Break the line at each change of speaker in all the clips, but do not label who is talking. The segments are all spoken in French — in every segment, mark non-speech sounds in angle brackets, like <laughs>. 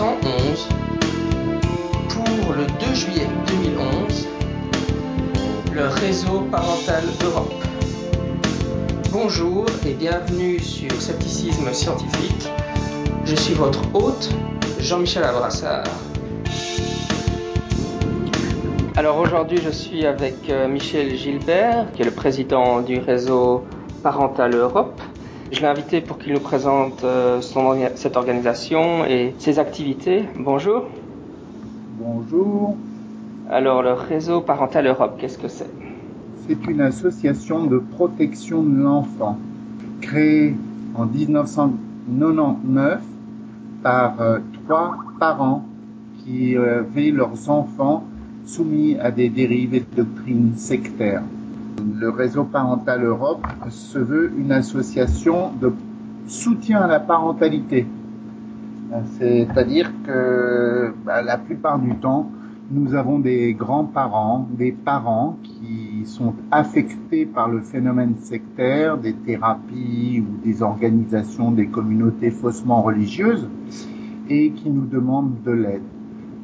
111 pour le 2 juillet 2011. Le réseau parental Europe. Bonjour et bienvenue sur Scepticisme scientifique. Je suis votre hôte, Jean-Michel Abrassard. Alors aujourd'hui, je suis avec euh, Michel Gilbert, qui est le président du réseau Parental Europe. Je l'ai invité pour qu'il nous présente euh, son, cette organisation et ses activités. Bonjour.
Bonjour.
Alors le réseau Parental Europe, qu'est-ce que c'est?
C'est une association de protection de l'enfant créée en 1999 par euh, trois parents qui avaient leurs enfants soumis à des dérives et doctrines sectaires. Le réseau parental Europe se veut une association de soutien à la parentalité. C'est-à-dire que bah, la plupart du temps, nous avons des grands-parents, des parents qui sont affectés par le phénomène sectaire, des thérapies ou des organisations des communautés faussement religieuses et qui nous demandent de l'aide.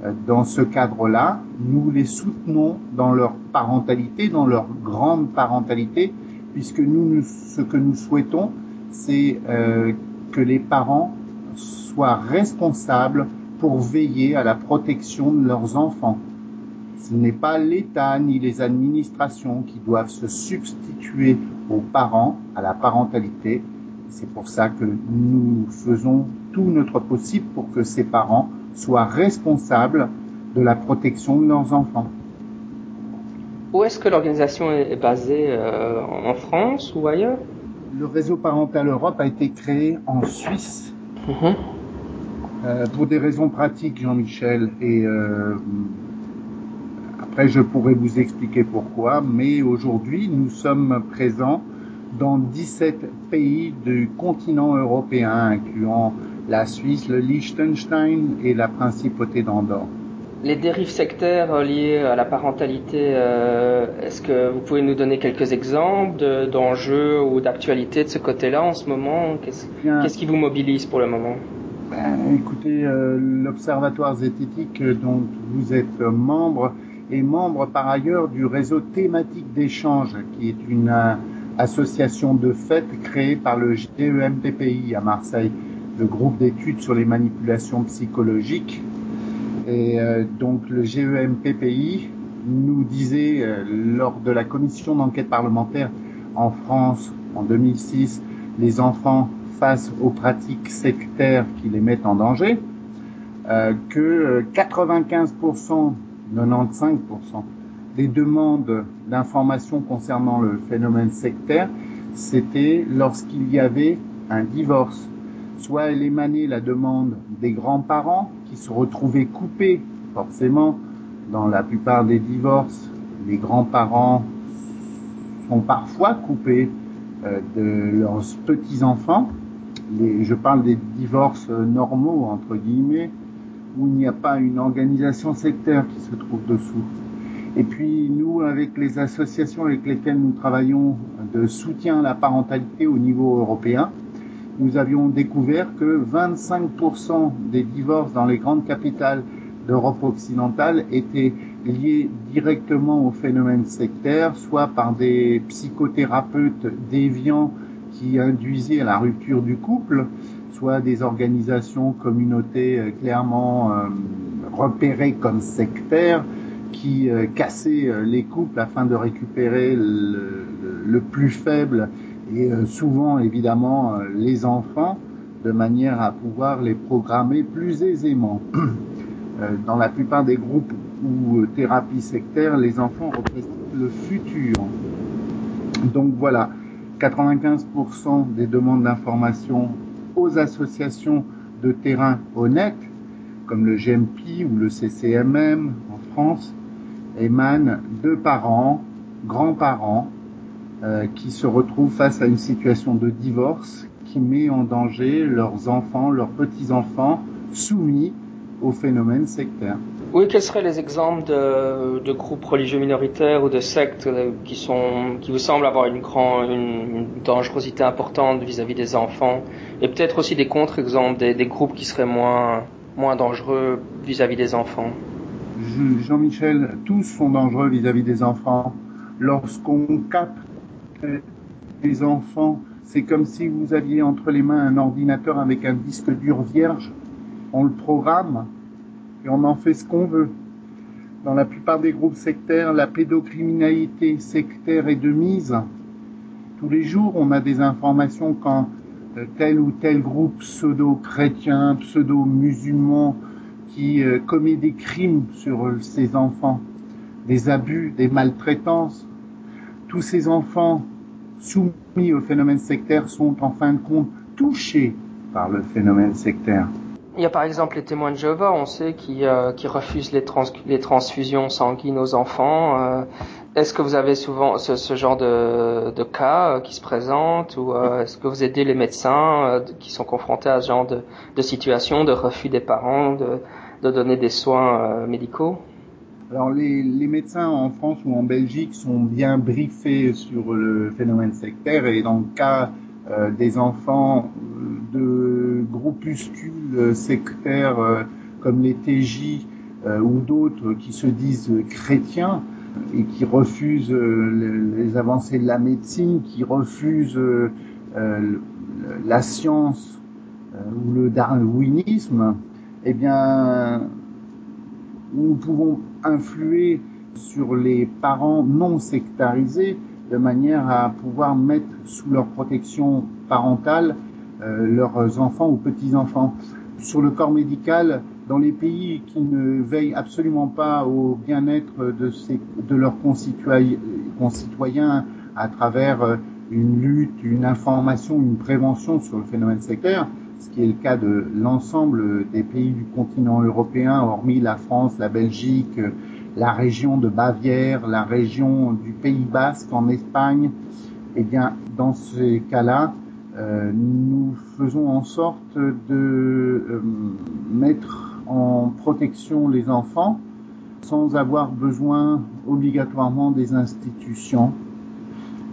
Euh, dans ce cadre-là, nous les soutenons dans leur parentalité, dans leur grande parentalité, puisque nous, ce que nous souhaitons, c'est euh, que les parents soient responsables pour veiller à la protection de leurs enfants. Ce n'est pas l'État ni les administrations qui doivent se substituer aux parents, à la parentalité. C'est pour ça que nous faisons tout notre possible pour que ces parents soient responsables de la protection de leurs enfants.
Où est-ce que l'organisation est basée euh, En France ou ailleurs?
Le réseau parental Europe a été créé en Suisse. Mhm. Euh, pour des raisons pratiques, Jean-Michel, et euh, après je pourrais vous expliquer pourquoi, mais aujourd'hui nous sommes présents dans 17 pays du continent européen, incluant la Suisse, le Liechtenstein et la principauté d'Andorre.
Les dérives sectaires liées à la parentalité, euh, est-ce que vous pouvez nous donner quelques exemples d'enjeux ou d'actualités de ce côté-là en ce moment? Qu'est-ce qui vous mobilise pour le moment?
Ben, Écoutez, euh, l'Observatoire zététique dont vous êtes membre est membre par ailleurs du réseau thématique d'échange, qui est une euh, association de fait créée par le GEMPPI à Marseille le groupe d'études sur les manipulations psychologiques. Et euh, donc le GEMPPI nous disait euh, lors de la commission d'enquête parlementaire en France en 2006, les enfants face aux pratiques sectaires qui les mettent en danger, euh, que 95%, 95% des demandes d'informations concernant le phénomène sectaire, c'était lorsqu'il y avait un divorce soit elle émanait la demande des grands-parents qui se retrouvaient coupés, forcément, dans la plupart des divorces, les grands-parents sont parfois coupés euh, de leurs petits-enfants. je parle des divorces normaux, entre guillemets, où il n'y a pas une organisation sectaire qui se trouve dessous. Et puis nous, avec les associations avec lesquelles nous travaillons de soutien à la parentalité au niveau européen, nous avions découvert que 25% des divorces dans les grandes capitales d'Europe occidentale étaient liés directement au phénomène sectaire, soit par des psychothérapeutes déviants qui induisaient la rupture du couple, soit des organisations, communautés euh, clairement euh, repérées comme sectaires, qui euh, cassaient les couples afin de récupérer le plus faible et euh, souvent évidemment euh, les enfants de manière à pouvoir les programmer plus aisément. <clears throat> Euh, dans la plupart des groupes ou thérapies sectaires, les enfants représentent le futur. Donc voilà, 95% des demandes d'information aux associations de terrain honnêtes, comme le GMP ou le CCMM en France, émanent de parents, grands-parents, euh, qui se retrouvent face à une situation de divorce qui met en danger leurs enfants, leurs petits-enfants soumis au phénomène sectaire.
Oui, quels seraient les exemples de, de, groupes religieux minoritaires ou de sectes euh, qui sont, qui vous semblent avoir une grande, une, dangerosité importante vis-à-vis des enfants, et peut-être aussi des contre-exemples, des, des, groupes qui seraient moins, moins dangereux vis-à-vis des enfants.
Jean-Michel, tous sont dangereux vis-à-vis des enfants. Lorsqu'on capte les enfants, c'est comme si vous aviez entre les mains un ordinateur avec un disque dur vierge. On le programme et on en fait ce qu'on veut. Dans la plupart des groupes sectaires, la pédocriminalité sectaire est de mise. Tous les jours, on a des informations quand euh, tel ou tel groupe pseudo-chrétien, pseudo-musulman qui euh, commet des crimes sur ses enfants, des abus, des maltraitances. Tous ces enfants soumis au phénomène sectaire sont en fin de compte touchés par le phénomène sectaire.
Il y a par exemple les témoins de Jéhovah, on sait, qui, euh, qui refusent les, trans les, transfusions sanguines aux enfants. Euh, est-ce que vous avez souvent ce, ce genre de, de cas euh, qui se présentent ou est-ce que vous aidez les médecins qui sont confrontés à ce genre de, de situation, de refus des parents de, de donner des soins médicaux?
Alors les, les, médecins en France ou en Belgique sont bien briefés sur le phénomène sectaire et dans le cas euh, des enfants de groupuscules sectaires euh, comme les TJ euh, ou d'autres qui se disent chrétiens et qui refusent les avancées de la médecine, qui refusent la science ou le darwinisme, eh bien, nous pouvons influer sur les parents non sectarisés de manière à pouvoir mettre sous leur protection parentale euh, leurs enfants ou petits-enfants. Sur le corps médical, dans les pays qui ne veillent absolument pas au bien-être de, de leurs concitoyens à travers euh, une lutte, une information, une prévention sur le phénomène sectaire, ce qui est le cas de l'ensemble des pays du continent européen, hormis la France, la Belgique, la région de Bavière, la région du Pays Basque en Espagne, eh bien, dans ces cas-là, euh, nous faisons en sorte de euh, mettre en protection les enfants sans avoir besoin obligatoirement des institutions.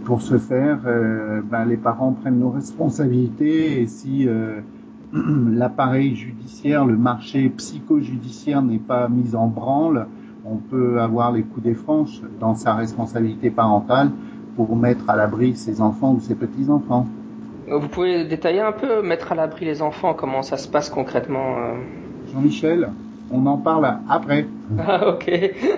Pour ce faire, euh, ben, les parents prennent nos responsabilités et si <clears throat> l'appareil judiciaire, le marché psychojudiciaire n'est pas mis en branle, on peut avoir les coups des franches dans sa responsabilité parentale pour mettre à l'abri ses enfants ou ses petits-enfants.
Vous pouvez détailler un peu, mettre à l'abri les enfants, comment ça se passe concrètement euh?
Jean-Michel, on en parle après. <laughs>
Ah ok.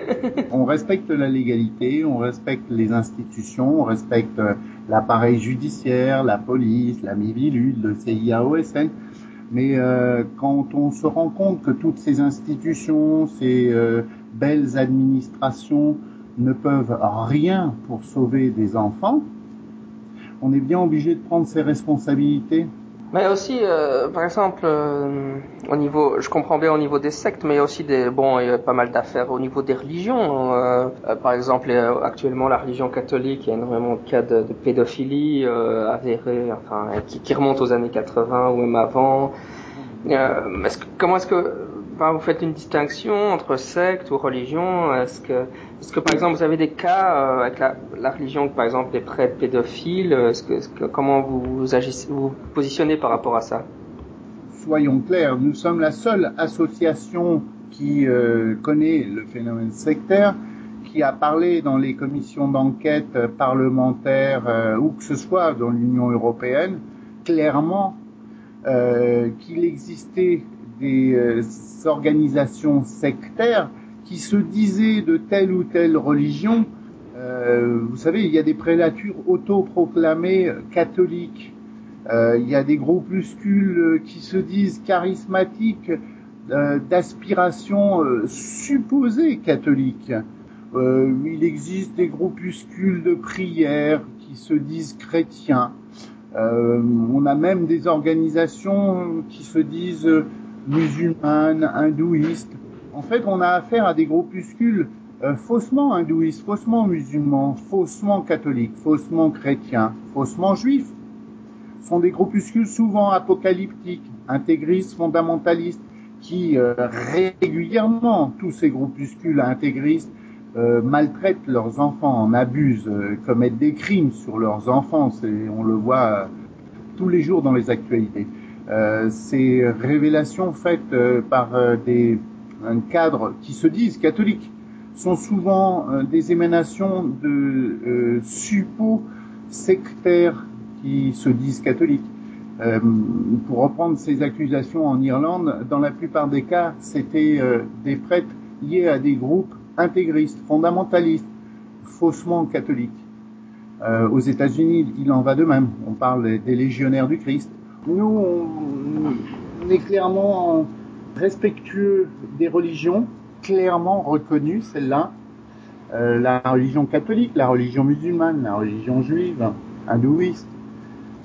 <laughs>
on respecte la légalité, on respecte les institutions, on respecte l'appareil judiciaire, la police, la MIVILUD, le CIAOSN. Mais euh, quand on se rend compte que toutes ces institutions, ces euh, belles administrations ne peuvent rien pour sauver des enfants, on est bien obligé de prendre ses responsabilités.
Mais aussi, euh, par exemple, euh, au niveau, je comprends bien au niveau des sectes, mais il y a aussi des, bon, il y a pas mal d'affaires au niveau des religions. Euh, euh par exemple, actuellement, la religion catholique, il y a énormément de cas de, pédophilie euh, avérés, enfin, qui, qui remontent aux années 80 ou même avant. Est-ce que, comment est-ce que vous faites une distinction entre secte ou religion Est-ce que, est-ce que par exemple vous avez des cas euh, avec la, la, religion, par exemple des prêtres pédophiles comment vous vous, positionnez par rapport à ça?
Soyons clairs, nous sommes la seule association qui euh, connaît le phénomène sectaire, qui a parlé dans les commissions d'enquête parlementaires euh, ou que ce soit dans l'Union européenne clairement euh, qu'il existait des euh, organisations sectaires qui se disaient de telle ou telle religion. Euh, vous savez, il y a des prélatures autoproclamées catholiques. Euh, il y a des groupuscules qui se disent charismatiques euh, d'aspiration supposée catholique. il existe des groupuscules de prière qui se disent chrétiens. on a même des organisations qui se disent musulmanes, hindouistes. En fait, on a affaire à des groupuscules euh, faussement hindouistes, faussement musulmans, faussement catholiques, faussement chrétiens, faussement juifs. Ce sont des groupuscules souvent apocalyptiques, intégristes, fondamentalistes, qui régulièrement, tous ces groupuscules intégristes, maltraitent leurs enfants, en abusent, commettent des crimes sur leurs enfants. On le voit tous les jours dans les actualités. Ces révélations faites par des un cadre qui se disent catholiques sont souvent euh, des émanations de euh, suppôts sectaires qui se disent catholiques. Euh, pour reprendre ces accusations en Irlande, dans la plupart des cas, c'était euh, des prêtres liés à des groupes intégristes, fondamentalistes, faussement catholiques. aux États-Unis, il en va de même. On parle des légionnaires du Christ. Nous, on, est clairement respectueux des religions, clairement reconnues, celle-là, euh, la religion catholique, la religion musulmane, la religion juive, hindouiste.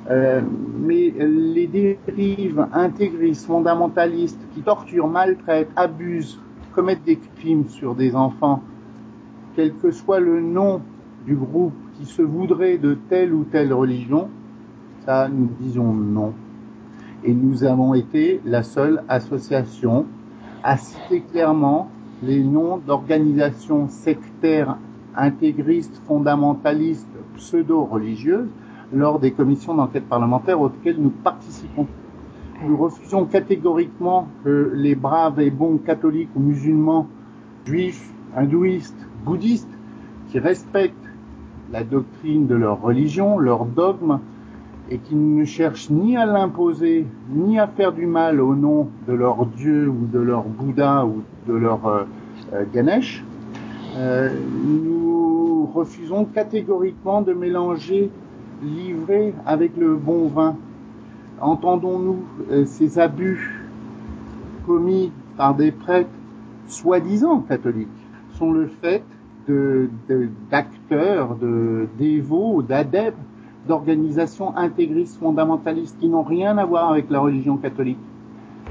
Euh, mais les dérives intégristes, fondamentalistes, qui torturent, maltraitent, abusent, commettent des crimes sur des enfants, quel que soit le nom du groupe qui se voudrait de telle ou telle religion, ça, nous disons non et nous avons été la seule association à citer clairement les noms d'organisations sectaires, intégristes, fondamentalistes, pseudo-religieuses lors des commissions d'enquête parlementaire auxquelles nous participons. Nous refusons catégoriquement que les braves et bons catholiques ou musulmans, juifs, hindouistes, bouddhistes, qui respectent la doctrine de leur religion, leur dogme, et qui ne cherchent ni à l'imposer, ni à faire du mal au nom de leur Dieu ou de leur Bouddha ou de leur euh, euh, Ganesh, euh, nous refusons catégoriquement de mélanger l'ivraie avec le bon vin. Entendons-nous ces abus commis par des prêtres soi-disant catholiques sont le fait d'acteurs, de, de dévots, d'adeptes d'organisations intégristes fondamentalistes qui n'ont rien à voir avec la religion catholique.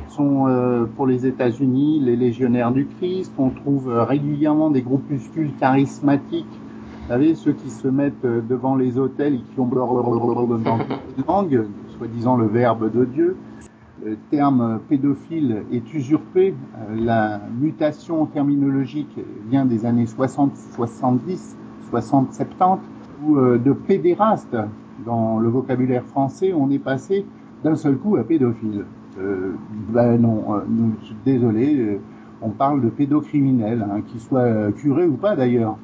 Sont euh, pour les États-Unis les légionnaires du Christ. On trouve euh, régulièrement des groupuscules charismatiques. Vous savez, ceux qui se mettent euh, devant les hôtels et qui ont dans langue, soi-disant le Verbe de Dieu. Le terme pédophile est usurpé. La mutation terminologique vient des années 60, 70, 60, 70 ou de pédéraste dans le vocabulaire français, on est passé d'un seul coup à pédophile. Euh, ben non, euh, désolé, euh, on parle de pédocriminels, hein, qu'ils soient curés ou pas d'ailleurs.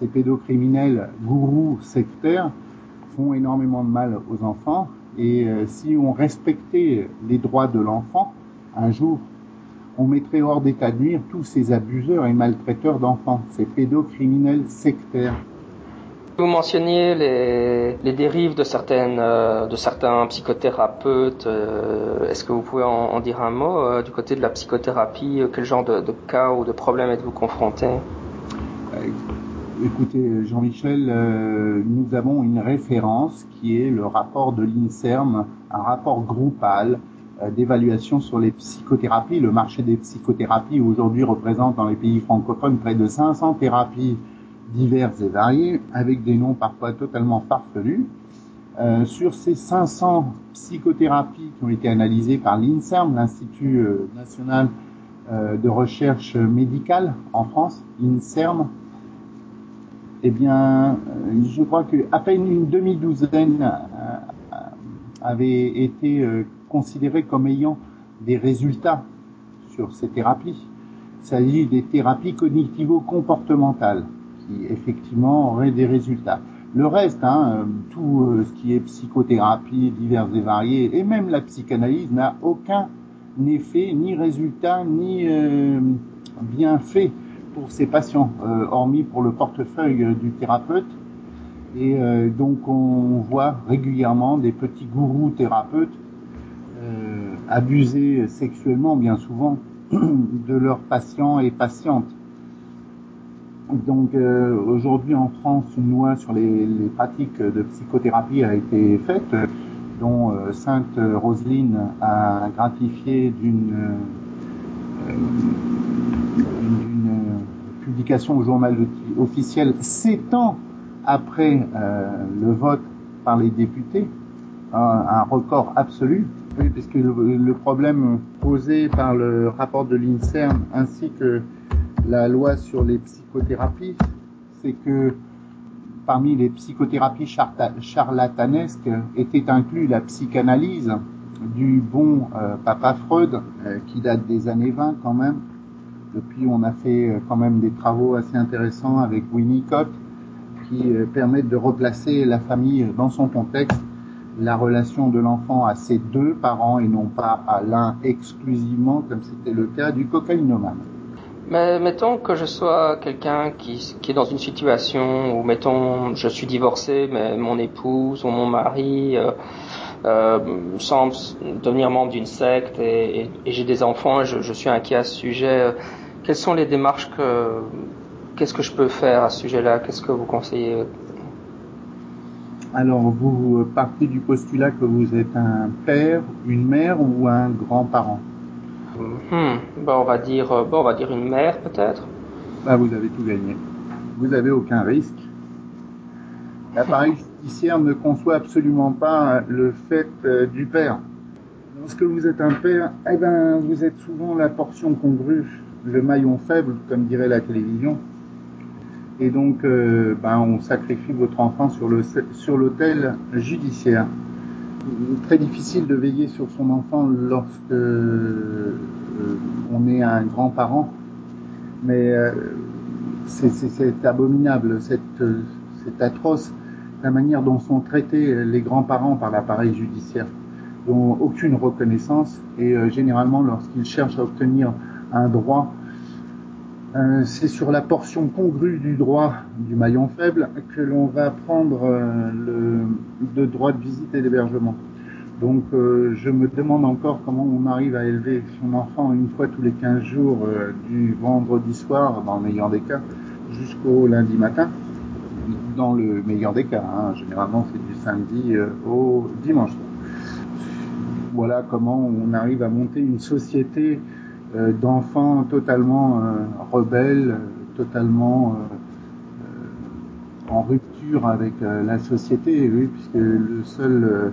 Ces pédocriminels gourous sectaires font énormément de mal aux enfants et si on respectait les droits de l'enfant, un jour, on mettrait hors d'état de nuire tous ces abuseurs et maltraiteurs d'enfants, ces pédocriminels sectaires.
Vous mentionniez les, dérives de, certaines, euh, de certains psychothérapeutes. Euh, est-ce que vous pouvez en, dire un mot euh, du côté de la psychothérapie Quel genre de, de cas ou de problèmes êtes-vous confronté?
Écoutez, Jean-Michel, nous avons une référence qui est le rapport de l'INSERM, un rapport groupal d'évaluation sur les psychothérapies. Le marché des psychothérapies aujourd'hui représente dans les pays francophones près de 500 thérapies diverses et variées, avec des noms parfois totalement farfelus. Euh, sur ces 500 psychothérapies qui ont été analysées par l'INSERM, l'Institut euh, national euh, de recherche médicale en France, INSERM, eh bien, je crois que à peine une demi-douzaine avaient été considérées comme ayant des résultats sur ces thérapies. Il s'agit des thérapies cognitivo-comportementales qui effectivement aurait des résultats. Le reste, hein, euh, tout euh, ce qui est psychothérapie diverses et variées, et même la psychanalyse, n'a aucun effet, ni résultat, ni euh, bienfait pour ces patients, hormis pour le portefeuille du thérapeute. Et donc on voit régulièrement des petits gourous thérapeutes abuser sexuellement, bien souvent, <clears throat> de leurs patients et patientes. Donc euh, aujourd'hui en France, une loi sur les, pratiques de psychothérapie a été faite, dont euh, Sainte Roseline a gratifié d'une euh, publication au journal officiel sept ans après le vote par les députés, un, un record absolu. Oui, puisque le, le problème posé par le rapport de l'INSERM ainsi que la loi sur les psychothérapies, c'est que parmi les psychothérapies charlatanesques était inclus la psychanalyse du bon euh, papa Freud, euh, qui date des années 20 quand même. Depuis, on a fait euh, quand même des travaux assez intéressants avec Winnicott, qui permettent de replacer la famille dans son contexte, la relation de l'enfant à ses deux parents et non pas à l'un exclusivement, comme c'était le cas du cocaïnomane.
Mais mettons que je sois quelqu'un qui, qui, est dans une situation où, mettons, je suis divorcé, mais mon épouse ou mon mari euh, euh, semble devenir membre d'une secte et, j'ai des enfants et je, je, suis inquiet à ce sujet. Quelles sont les démarches que... Qu'est-ce que je peux faire à ce sujet-là? Qu'est-ce que vous conseillez?
Alors, vous partez du postulat que vous êtes un père, une mère ou un grand-parent?
Hmm. Bon, on va dire, euh, bon, on va dire une mère peut-être.
Bah, vous avez tout gagné. Vous avez aucun risque. L'appareil <laughs> judiciaire ne conçoit absolument pas le fait euh, du père. Lorsque vous êtes un père, eh ben, vous êtes souvent la portion congrue, le maillon faible, comme dirait la télévision. Et donc, euh, ben, on sacrifie votre enfant sur l'autel judiciaire très difficile de veiller sur son enfant lorsque euh, on est un grand-parent, mais euh, c'est abominable, c'est atroce la manière dont sont traités les grands-parents par l'appareil judiciaire, dont aucune reconnaissance et euh, généralement lorsqu'ils cherchent à obtenir un droit, c'est sur la portion congrue du droit du maillon faible que l'on va prendre le, le droit de visite et d'hébergement. Donc euh, je me demande encore comment on arrive à élever son enfant une fois tous les 15 jours euh, du vendredi soir, dans le meilleur des cas, jusqu'au lundi matin. Dans le meilleur des cas, hein. généralement c'est du samedi euh, au dimanche. Voilà comment on arrive à monter une société d'enfants totalement rebelles, totalement en rupture avec la société, oui, puisque le seul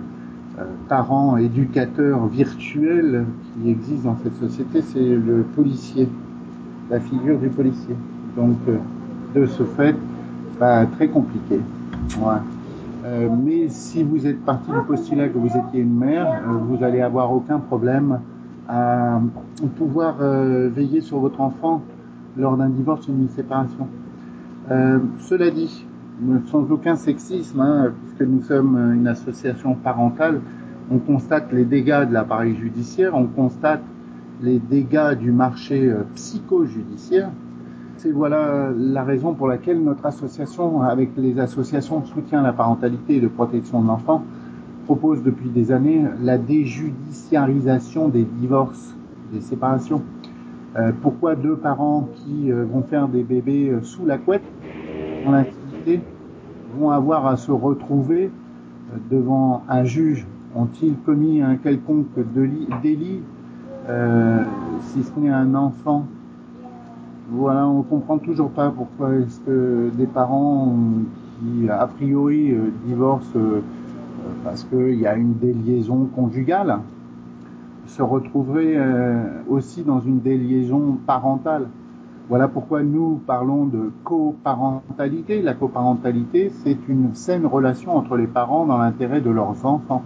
euh, parent éducateur virtuel qui existe dans cette société, c'est le policier, la figure du policier. Donc, euh, de ce fait, très compliqué. Euh, mais si vous êtes parti du postulat que vous étiez une mère, vous allez avoir aucun problème à pouvoir veiller sur votre enfant lors d'un divorce ou d'une séparation. cela dit, sans aucun sexisme, hein, puisque nous sommes une association parentale, on constate les dégâts de l'appareil judiciaire, on constate les dégâts du marché euh, psycho-judiciaire. C'est voilà la raison pour laquelle notre association, avec les associations de soutien à la parentalité et de protection de l'enfant, propose depuis des années la déjudiciarisation des divorces, des séparations. Euh, pourquoi deux parents qui euh, vont faire des bébés sous la couette, en vont avoir à se retrouver devant un juge? Ont-ils commis un quelconque délit, euh, si ce n'est un enfant? Voilà, on comprend toujours pas pourquoi est-ce que des parents qui a priori euh, divorcent euh, parce qu'il y a une déliaison conjugale se retrouveraient aussi dans une déliaison parentale. Voilà pourquoi nous parlons de coparentalité. La coparentalité, c'est une saine relation entre les parents dans l'intérêt de leurs enfants.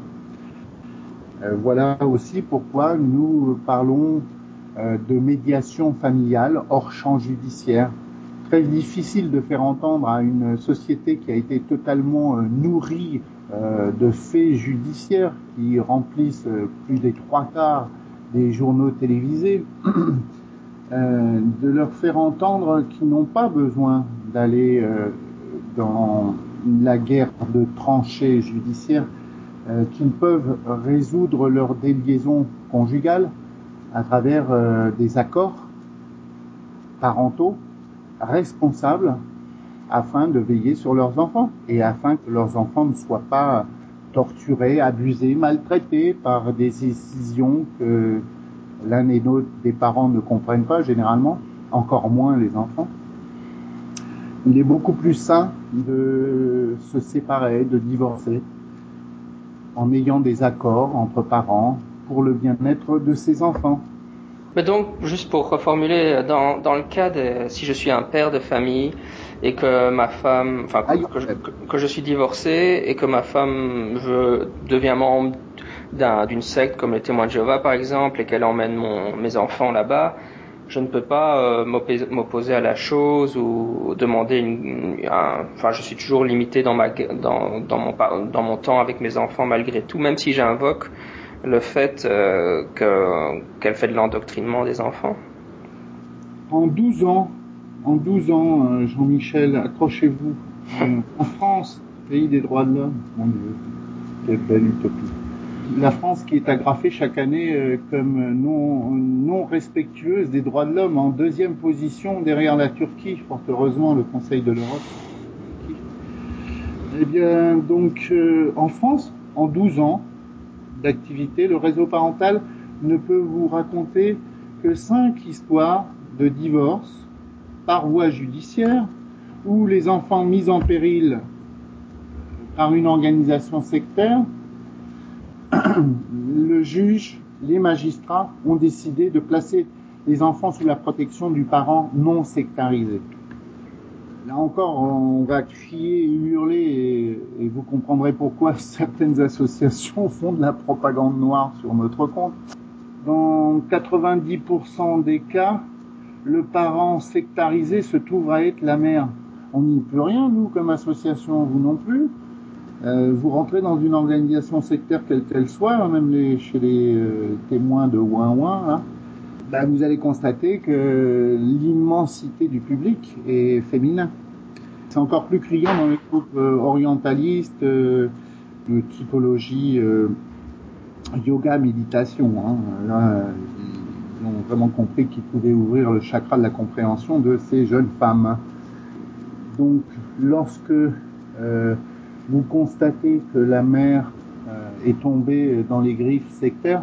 Euh, voilà aussi pourquoi nous parlons euh, de médiation familiale hors champ judiciaire. Très difficile de faire entendre à une société qui a été totalement euh, nourrie de faits judiciaires qui remplissent plus des trois quarts des journaux télévisés, <clears throat> de leur faire entendre qu'ils n'ont pas besoin d'aller dans la guerre de tranchées judiciaires euh, qu'ils peuvent résoudre leur déliaison conjugale à travers euh, des accords parentaux responsables afin de veiller sur leurs enfants et afin que leurs enfants ne soient pas torturés, abusés, maltraités par des décisions que l'un et l'autre des parents ne comprennent pas généralement, encore moins les enfants. Il est beaucoup plus sain de se séparer, de divorcer, en ayant des accords entre parents pour le bien-être de ses enfants.
Mais donc, juste pour reformuler, dans, dans le cas de si je suis un père de famille et que ma femme, enfin que, que, je, que, je, suis divorcé et que ma femme veut, devient membre d'une secte comme les témoins de Jéhovah par exemple et qu'elle emmène mon, mes enfants là-bas, je ne peux pas euh, m'opposer à la chose ou demander une, un, enfin je suis toujours limité dans ma dans, dans mon dans mon temps avec mes enfants malgré tout même si j'invoque le fait euh, qu'elle fait de l'endoctrinement des enfants?
En 12 ans, en 12 ans, euh, Jean-Michel, accrochez-vous. <laughs> Euh, en France, pays des droits de l'homme, mon Dieu, quelle belle utopie. La France qui est agrafée chaque année comme non, non respectueuse des droits de l'homme en deuxième position derrière la Turquie, fort heureusement le Conseil de l'Europe. Eh bien, donc, en France, en 12 ans, d'activité, le réseau parental ne peut vous raconter que cinq histoires de divorce par voie judiciaire où les enfants mis en péril par une organisation sectaire, <clears throat> le juge, les magistrats ont décidé de placer les enfants sous la protection du parent non sectarisé. Là encore, on va crier et hurler et, vous comprendrez pourquoi <laughs> certaines associations font de la propagande noire sur notre compte. Dans 90% des cas, le parent sectarisé se trouve à être la mère. On n'y peut rien, nous, comme association, vous non plus. Euh, vous rentrez dans une organisation sectaire quelle qu'elle soit, même les, chez les euh, témoins de Ouin Ouin, bah, vous allez constater que l'immensité du public est féminin. C'est encore plus criant dans les groupes euh, orientalistes, euh, de typologie euh, yoga, méditation. Hein. Là, ils ont vraiment compris qu'ils pouvaient ouvrir le chakra de la compréhension de ces jeunes femmes. Donc, lorsque vous constatez que la mère est tombée dans les griffes sectaires,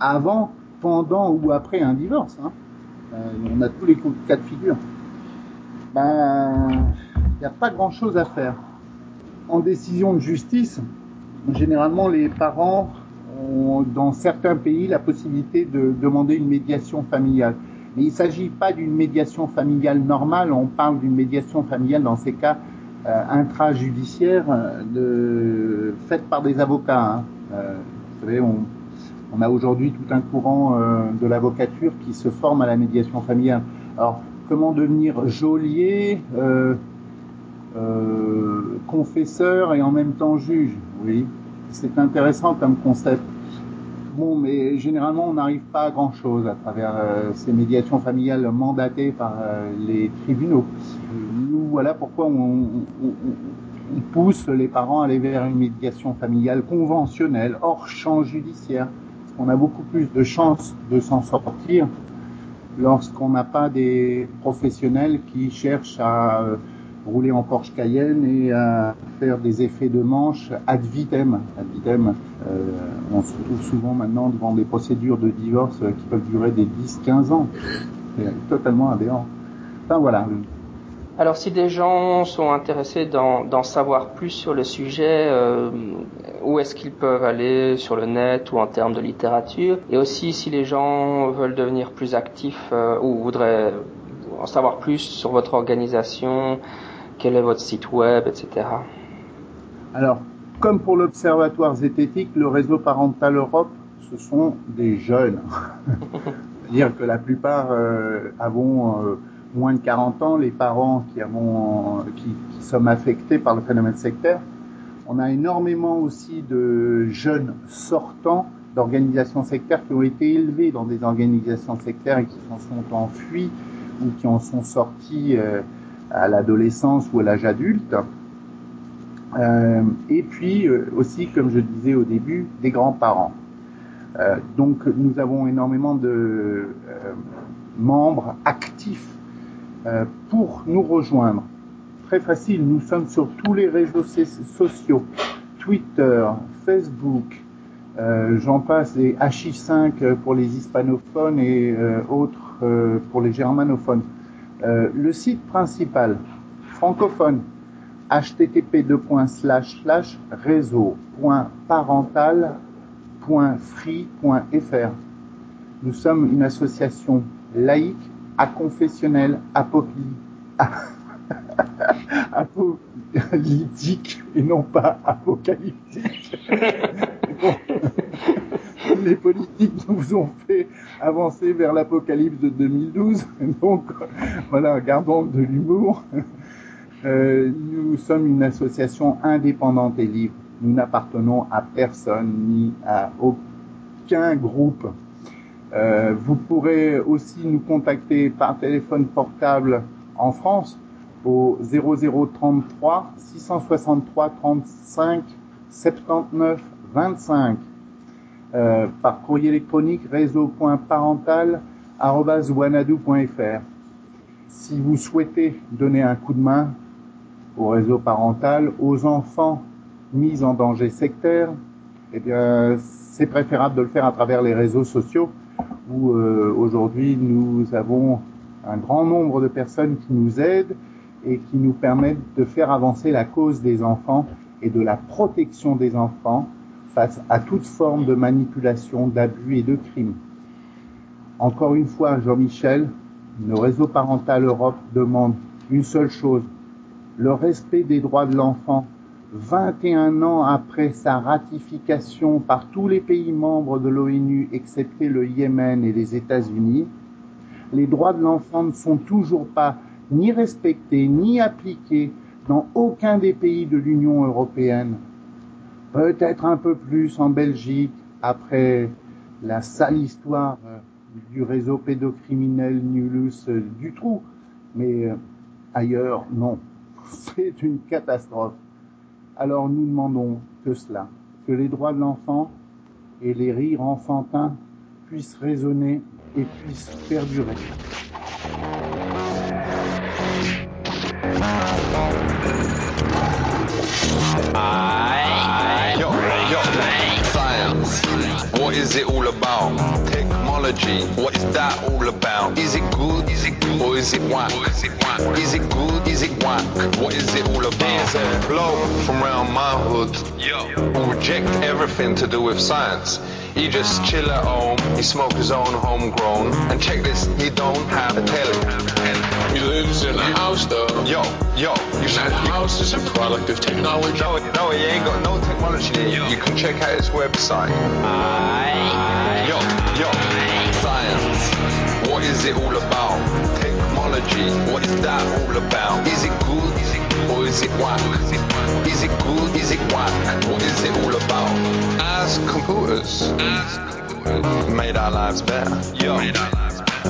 avant pendant ou après un divorce. Hein. Euh, on a tous les cas de figure. Ben, il n'y a pas grand-chose à faire. En décision de justice, généralement les parents ont dans certains pays la possibilité de demander une médiation familiale. Mais il ne s'agit pas d'une médiation familiale normale, on parle d'une médiation familiale dans ces cas euh, intrajudiciaires de, faite par des avocats. Hein. Euh, vous savez, on, on a aujourd'hui tout un courant euh, de l'avocature qui se forme à la médiation familiale. Alors, comment devenir geôlier, euh, euh, confesseur et en même temps juge? Oui, c'est intéressant comme concept. Bon, mais généralement, on n'arrive pas à grand-chose à travers ces médiations familiales mandatées par les tribunaux. Nous, voilà pourquoi on, on pousse les parents à aller vers une médiation familiale conventionnelle, hors champ judiciaire on a beaucoup plus de chances de s'en sortir lorsqu'on n'a pas des professionnels qui cherchent à euh, rouler en Porsche Cayenne et à faire des effets de manche ad vitem. Ad vitem, euh, on se retrouve souvent maintenant devant des procédures de divorce qui peuvent durer des 10-15 ans. C'est totalement aberrant. Enfin voilà,
alors si des gens sont intéressés d'en savoir plus sur le sujet, euh, où est-ce qu'ils peuvent aller sur le net ou en termes de littérature Et aussi si les gens veulent devenir plus actifs euh, ou voudraient en savoir plus sur votre organisation, quel est votre site web, etc.
Alors, comme pour l'Observatoire zététique, le réseau parental Europe, ce sont des jeunes. <laughs> C'est-à-dire que la plupart euh, avons... Moins de 40 ans, les parents qui, avons, qui, qui sommes affectés par le phénomène sectaire. On a énormément aussi de jeunes sortants d'organisations sectaires qui ont été élevés dans des organisations sectaires et qui s'en sont enfuis ou qui en sont sortis euh, à l'adolescence ou à l'âge adulte. Euh, et puis euh, aussi, comme je disais au début, des grands-parents. Donc nous avons énormément de membres actifs pour nous rejoindre, très facile, nous sommes sur tous les réseaux sociaux, Twitter, Facebook, euh, j'en passe, et HI5 pour les hispanophones et euh, autres euh, pour les germanophones. Euh, le site principal, francophone, http réseau.parental www.free.fr. Nous sommes une association laïque, aconfessionnelle, <laughs> apocalyptique et non pas apocalyptique. <laughs> les politiques nous ont fait avancer vers l'apocalypse de 2012. Donc voilà, gardons de l'humour. Euh, nous sommes une association indépendante et libre. Nous n'appartenons à personne ni à aucun groupe. Euh, vous pourrez aussi nous contacter par téléphone portable en France au 0033 663 35 79 25 euh, par courrier électronique réseau.parental.wanadou.fr. Si vous souhaitez donner un coup de main au réseau parental, aux enfants mis en danger sectaire, eh bien, c'est préférable de le faire à travers les réseaux sociaux euh, aujourd'hui nous avons un grand nombre de personnes qui nous aident et qui nous permettent de faire avancer la cause des enfants et de la protection des enfants face à toute forme de manipulation, d'abus et de crimes. Encore une fois, Jean-Michel, le réseau parental Europe demande une seule chose, le respect des droits de l'enfant 21 ans après sa ratification par tous les pays membres de l'ONU, excepté le Yémen et les États-Unis, les droits de l'enfant ne sont toujours pas ni respectés ni appliqués dans aucun des pays de l'Union européenne. Peut-être un peu plus en Belgique après la sale histoire euh, du réseau pédocriminel Nulus euh, du trou, mais euh, ailleurs, non. <laughs> C'est une catastrophe. Alors nous demandons que cela, que les droits de l'enfant et les rires enfantins puissent résonner et puissent perdurer.
What is it all about? Technology, what is that all about? Is it good? Is it good? Or is it whack? Is it whack? Is it good? Is it whack? What is it all about? There's a Blow from round my hood. Yo. who Reject everything to do with science. He just chill at home, he smoke his own homegrown. And check this, he don't have a telly.
He lives in a house though.
Yo, yo,
you and that house is a product of technology.
No, no, he ain't got no technology. Yo. You can check out his website. Yo, yo, science. What is it all about? Technology. What is that all about? Is it good? Is it or is it whack? Is it good? Is it whack? What is it all about? As computers, made our lives better. Yo.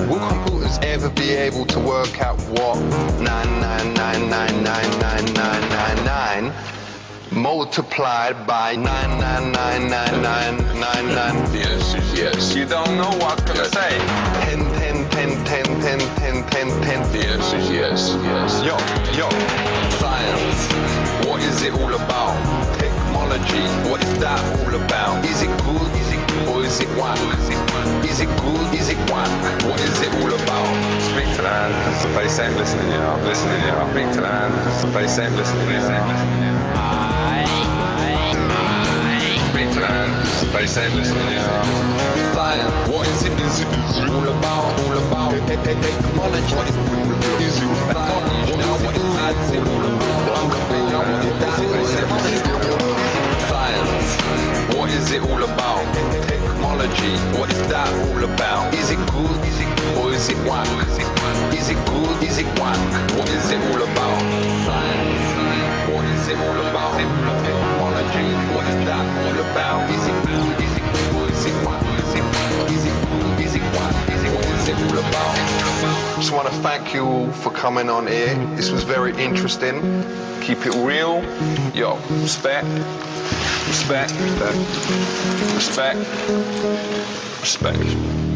Will computers ever be able to work out what 999999999 multiplied by 9999999?
The answer is yes.
You don't know what I'm gonna say. 10, 10, 10, 10, 10, 10, 10, 10.
The answer is yes, yes.
Yo, yo, science. What is it all about? Technology. What is that all about? Is it good? Is it or is it whack? Is it good? Is it whack? What is it all about?
Speak to the hand, because the face ain't listening, you know. I'm listening, you know. Speak to the hand, because the face ain't listening, you know. Speak
it, is it all about? All about? Technology. What is it all about? Technology. What is that all about? Is it good? Is it or is it whack? Is it good? Is it whack? What is it all about? Science. What is it all about?
Just want to thank you all for coming on here. This was very interesting. Keep it real. Yo, respect. Respect. Respect. Respect.